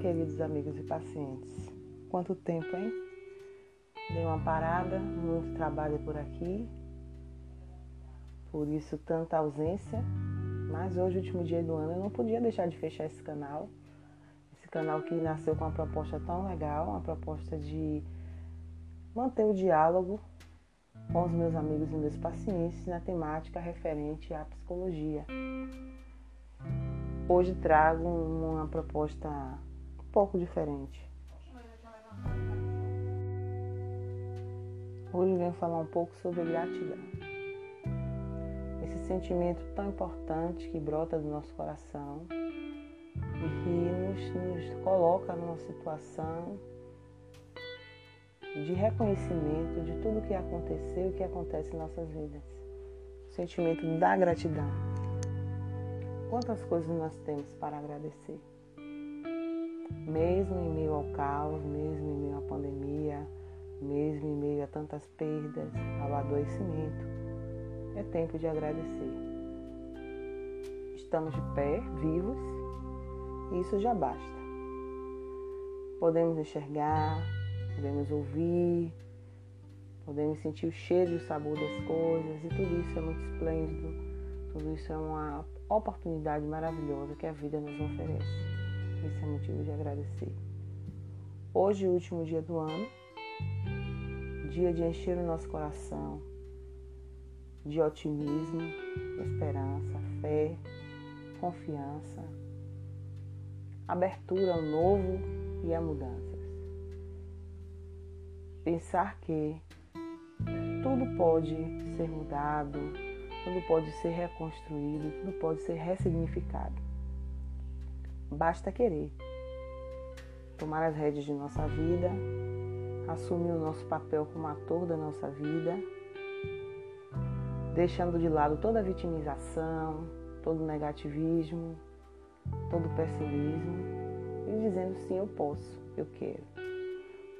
queridos amigos e pacientes. Quanto tempo, hein? Dei uma parada, muito trabalho por aqui, por isso tanta ausência. Mas hoje, último dia do ano, eu não podia deixar de fechar esse canal. Esse canal que nasceu com uma proposta tão legal, uma proposta de manter o diálogo com os meus amigos e meus pacientes na temática referente à psicologia. Hoje trago uma proposta um pouco diferente. Hoje venho falar um pouco sobre gratidão. Esse sentimento tão importante que brota do nosso coração e que nos, nos coloca numa situação de reconhecimento de tudo o que aconteceu e que acontece em nossas vidas. O sentimento da gratidão. Quantas coisas nós temos para agradecer? Mesmo em meio ao caos, mesmo em meio à pandemia, mesmo em meio a tantas perdas, ao adoecimento, é tempo de agradecer. Estamos de pé, vivos, e isso já basta. Podemos enxergar, podemos ouvir, podemos sentir o cheiro e o sabor das coisas, e tudo isso é muito esplêndido, tudo isso é uma oportunidade maravilhosa que a vida nos oferece. Esse é motivo de agradecer. Hoje, último dia do ano, dia de encher o nosso coração de otimismo, esperança, fé, confiança, abertura ao novo e a mudança pensar que tudo pode ser mudado, tudo pode ser reconstruído, tudo pode ser ressignificado. Basta querer tomar as rédeas de nossa vida, assumir o nosso papel como ator da nossa vida, deixando de lado toda a vitimização, todo o negativismo, todo o pessimismo e dizendo sim, eu posso, eu quero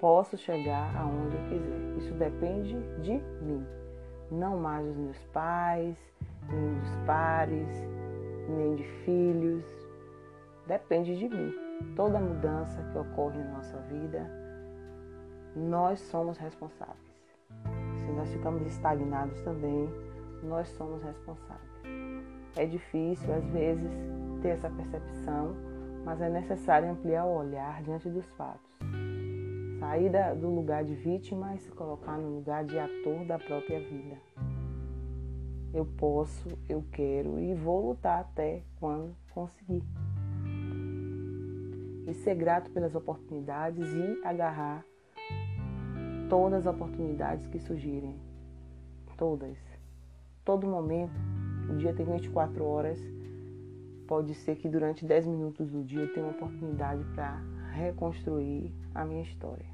posso chegar aonde eu quiser. Isso depende de mim, não mais dos meus pais, nem dos pares, nem de filhos. Depende de mim. Toda mudança que ocorre na nossa vida, nós somos responsáveis. Se nós ficamos estagnados também, nós somos responsáveis. É difícil, às vezes, ter essa percepção, mas é necessário ampliar o olhar diante dos fatos sair do lugar de vítima e se colocar no lugar de ator da própria vida. Eu posso, eu quero e vou lutar até quando conseguir. E ser grato pelas oportunidades e agarrar todas as oportunidades que surgirem. Todas. Todo momento. O dia tem 24 horas. Pode ser que durante 10 minutos do dia eu tenha uma oportunidade para reconstruir a minha história.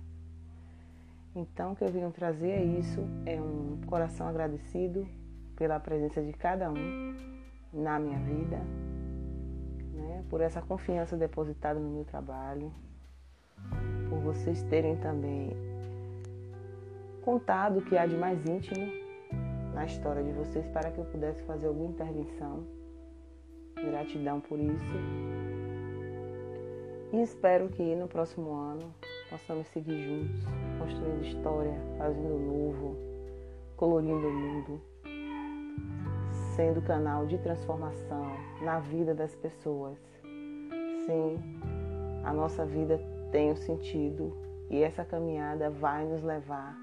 Então, o que eu venho trazer é isso: é um coração agradecido pela presença de cada um na minha vida, né? por essa confiança depositada no meu trabalho, por vocês terem também contado o que há de mais íntimo na história de vocês para que eu pudesse fazer alguma intervenção. Gratidão por isso. E espero que no próximo ano possamos seguir juntos, construindo história, fazendo novo, colorindo o mundo, sendo canal de transformação na vida das pessoas. Sim, a nossa vida tem um sentido e essa caminhada vai nos levar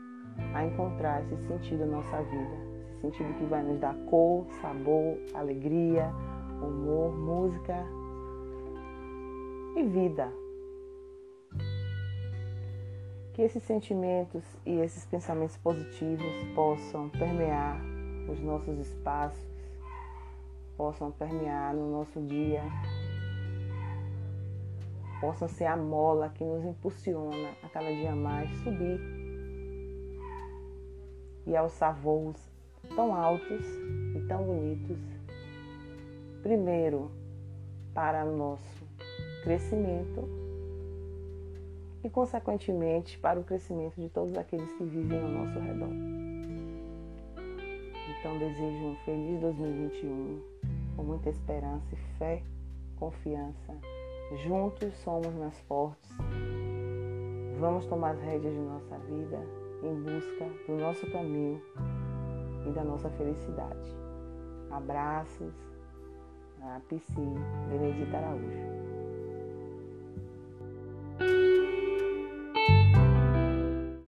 a encontrar esse sentido na nossa vida, esse sentido que vai nos dar cor, sabor, alegria, humor, música e vida que esses sentimentos e esses pensamentos positivos possam permear os nossos espaços, possam permear no nosso dia, possam ser a mola que nos impulsiona a cada dia mais subir e alçar voos tão altos e tão bonitos. Primeiro, para o nosso crescimento e, consequentemente, para o crescimento de todos aqueles que vivem ao nosso redor. Então, desejo um feliz 2021, com muita esperança e fé, confiança Juntos somos mais fortes. Vamos tomar as rédeas de nossa vida em busca do nosso caminho e da nossa felicidade. Abraços, a Psi Benedita Araújo.